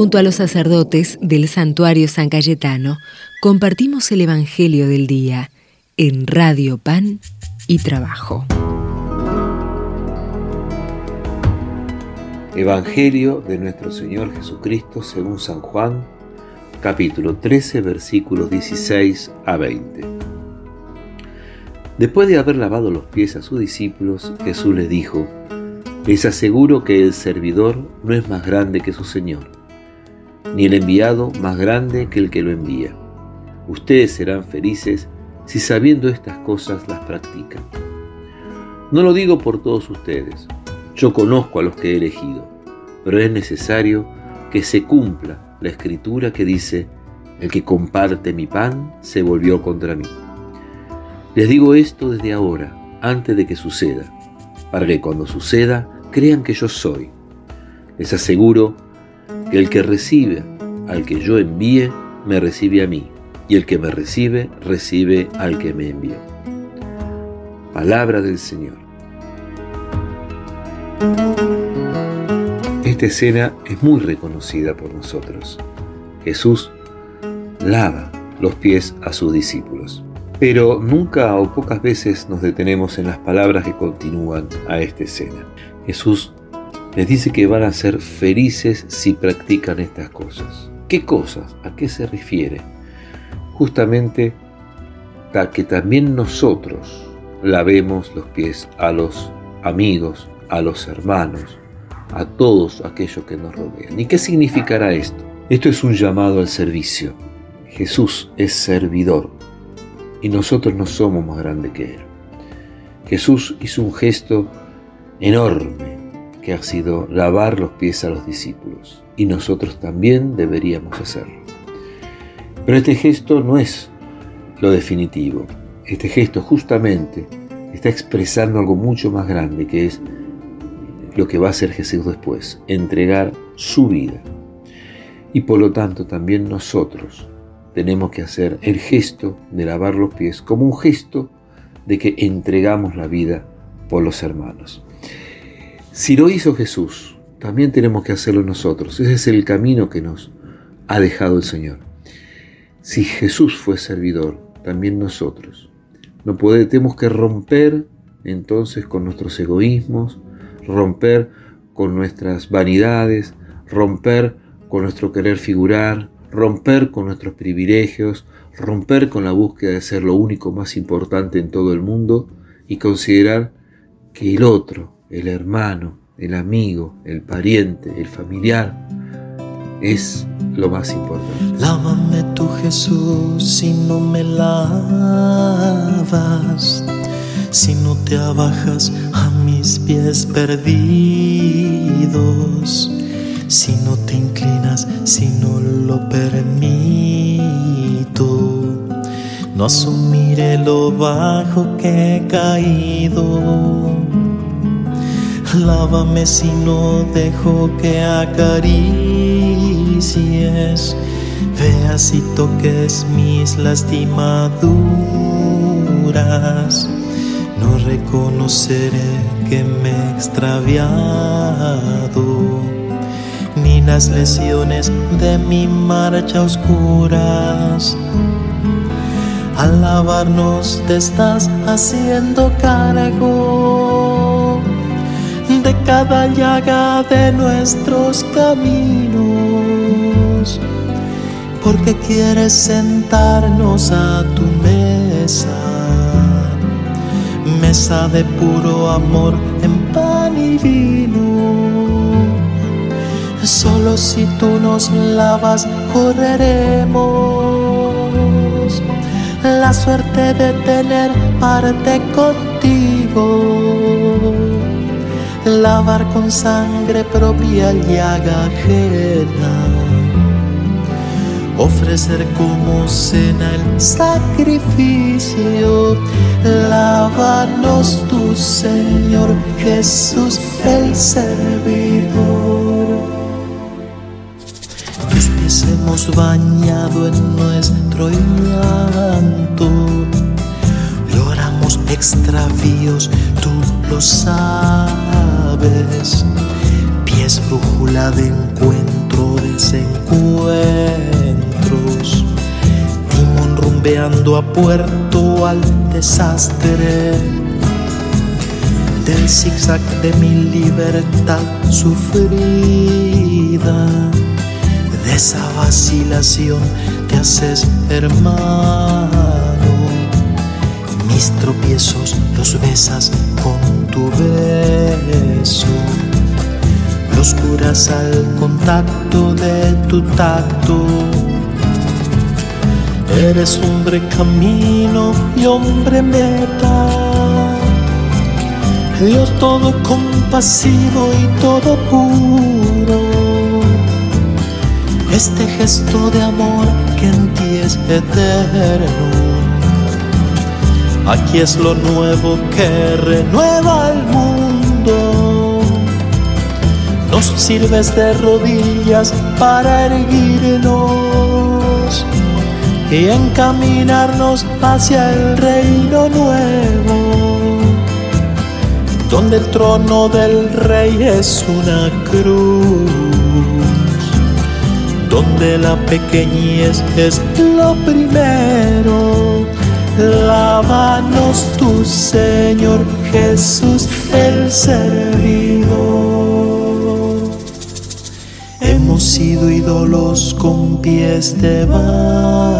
Junto a los sacerdotes del santuario San Cayetano, compartimos el Evangelio del Día en Radio Pan y Trabajo. Evangelio de nuestro Señor Jesucristo según San Juan, capítulo 13, versículos 16 a 20. Después de haber lavado los pies a sus discípulos, Jesús les dijo, Les aseguro que el servidor no es más grande que su Señor, ni el enviado más grande que el que lo envía. Ustedes serán felices si sabiendo estas cosas las practican. No lo digo por todos ustedes, yo conozco a los que he elegido, pero es necesario que se cumpla la escritura que dice, el que comparte mi pan se volvió contra mí. Les digo esto desde ahora, antes de que suceda, para que cuando suceda crean que yo soy. Les aseguro que el que recibe al que yo envíe, me recibe a mí, y el que me recibe, recibe al que me envió. Palabra del Señor. Esta escena es muy reconocida por nosotros. Jesús lava los pies a sus discípulos. Pero nunca o pocas veces nos detenemos en las palabras que continúan a esta escena. Jesús les dice que van a ser felices si practican estas cosas. ¿Qué cosas? ¿A qué se refiere? Justamente a que también nosotros lavemos los pies a los amigos, a los hermanos, a todos aquellos que nos rodean. ¿Y qué significará esto? Esto es un llamado al servicio. Jesús es servidor y nosotros no somos más grandes que Él. Jesús hizo un gesto enorme que ha sido lavar los pies a los discípulos y nosotros también deberíamos hacerlo. Pero este gesto no es lo definitivo. Este gesto justamente está expresando algo mucho más grande que es lo que va a hacer Jesús después, entregar su vida. Y por lo tanto también nosotros tenemos que hacer el gesto de lavar los pies como un gesto de que entregamos la vida por los hermanos. Si lo hizo Jesús, también tenemos que hacerlo nosotros. Ese es el camino que nos ha dejado el Señor. Si Jesús fue servidor, también nosotros. No podemos, tenemos que romper entonces con nuestros egoísmos, romper con nuestras vanidades, romper con nuestro querer figurar, romper con nuestros privilegios, romper con la búsqueda de ser lo único más importante en todo el mundo y considerar que el otro, el hermano, el amigo, el pariente, el familiar, es lo más importante. Lávame tú Jesús si no me lavas si no te abajas a mis pies perdidos, si no te inclinas, si no lo permito, no asumiré lo bajo que he caído. Lávame si no dejo que acaricies, veas y toques mis lastimaduras. No reconoceré que me he extraviado, ni las lesiones de mi marcha oscuras. Al lavarnos te estás haciendo cargo de cada llaga de nuestros caminos, porque quieres sentarnos a tu mesa mesa de puro amor en pan y vino. Solo si tú nos lavas correremos la suerte de tener parte contigo. Lavar con sangre propia llaga ajena ofrecer como cena el sacrificio. Lávanos tu Señor Jesús el servidor. Tus pies hemos bañado en nuestro llanto. Lloramos extravíos, tú lo sabes. Pies brújula de encuentro de mis encuentros. Timón rumbeando a puerto al desastre. Del zigzag de mi libertad sufrida. De esa vacilación te haces hermano. Mis tropiezos los besas con tu beso los curas al contacto de tu tacto. Eres hombre camino y hombre meta. Dios todo compasivo y todo puro. Este gesto de amor que en ti es eterno. Aquí es lo nuevo que renueva el mundo nos sirves de rodillas para erguirnos y encaminarnos hacia el reino nuevo, donde el trono del rey es una cruz, donde la pequeñez es lo primero. Lávanos tu Señor Jesús el servidor. Sido ídolos con pies de barro,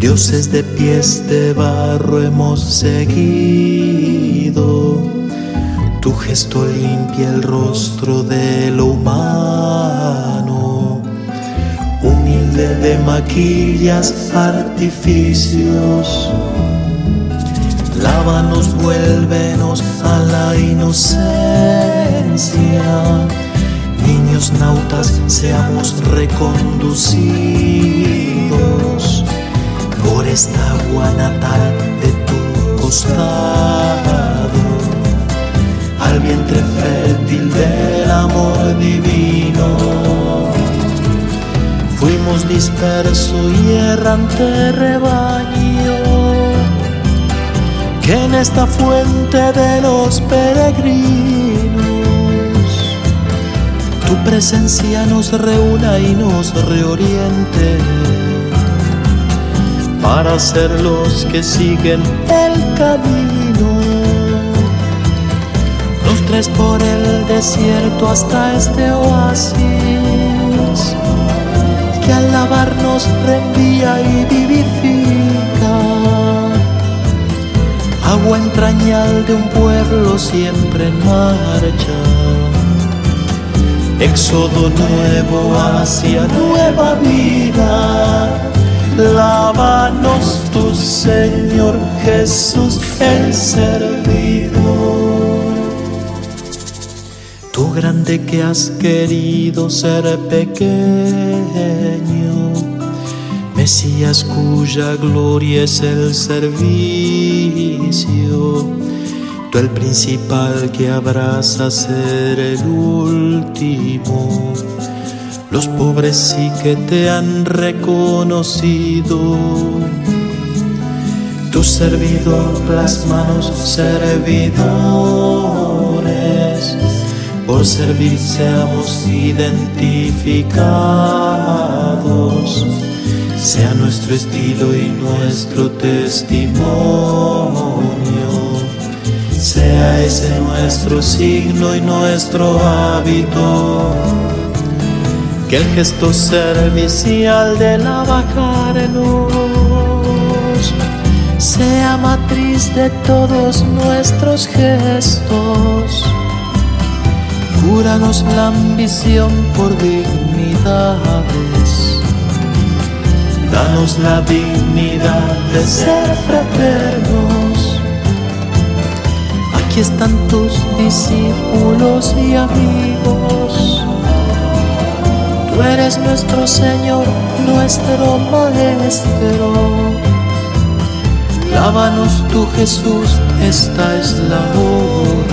dioses de pies de barro hemos seguido. Tu gesto limpia el rostro de lo humano, de maquillas, artificios. Lávanos, vuélvenos a la inocencia niños nautas seamos reconducidos por esta agua natal de tu costado al vientre fértil del amor divino. Disperso y errante rebaño que en esta fuente de los peregrinos tu presencia nos reúna y nos reoriente para ser los que siguen el camino. Nos traes por el desierto hasta este oasis que al lavarnos reenvía y vivifica. Agua entrañal de un pueblo siempre en marcha éxodo nuevo hacia nueva vida. Lávanos tu Señor Jesús el servidor. Grande que has querido ser pequeño, Mesías cuya gloria es el servicio Tú el principal que abraza ser el último. Los pobres sí que te han reconocido. Tu servidor, las manos servidores. Por servir seamos identificados. Sea nuestro estilo y nuestro testimonio sea ese nuestro signo y nuestro hábito. Que el gesto servicial de la bajarnos sea matriz de todos nuestros gestos. Cúranos la ambición por dignidades. Danos la dignidad de ser fraternos Aquí están tus discípulos y amigos. Tú eres nuestro Señor, nuestro Maestro. Lávanos tú Jesús, esta es la hora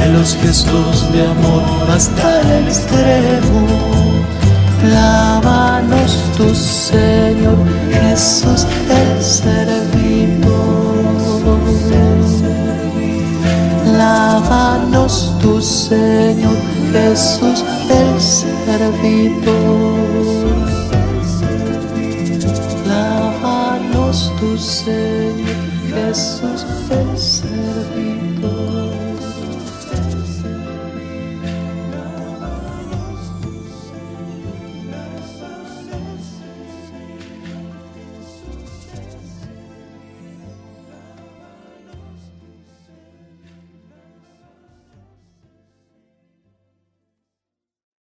de los gestos de amor hasta el extremo. Lávanos tu Señor Jesús el servido. Lávanos tu Señor Jesús el servidor. Lávanos tu Señor, Jesús el servidor.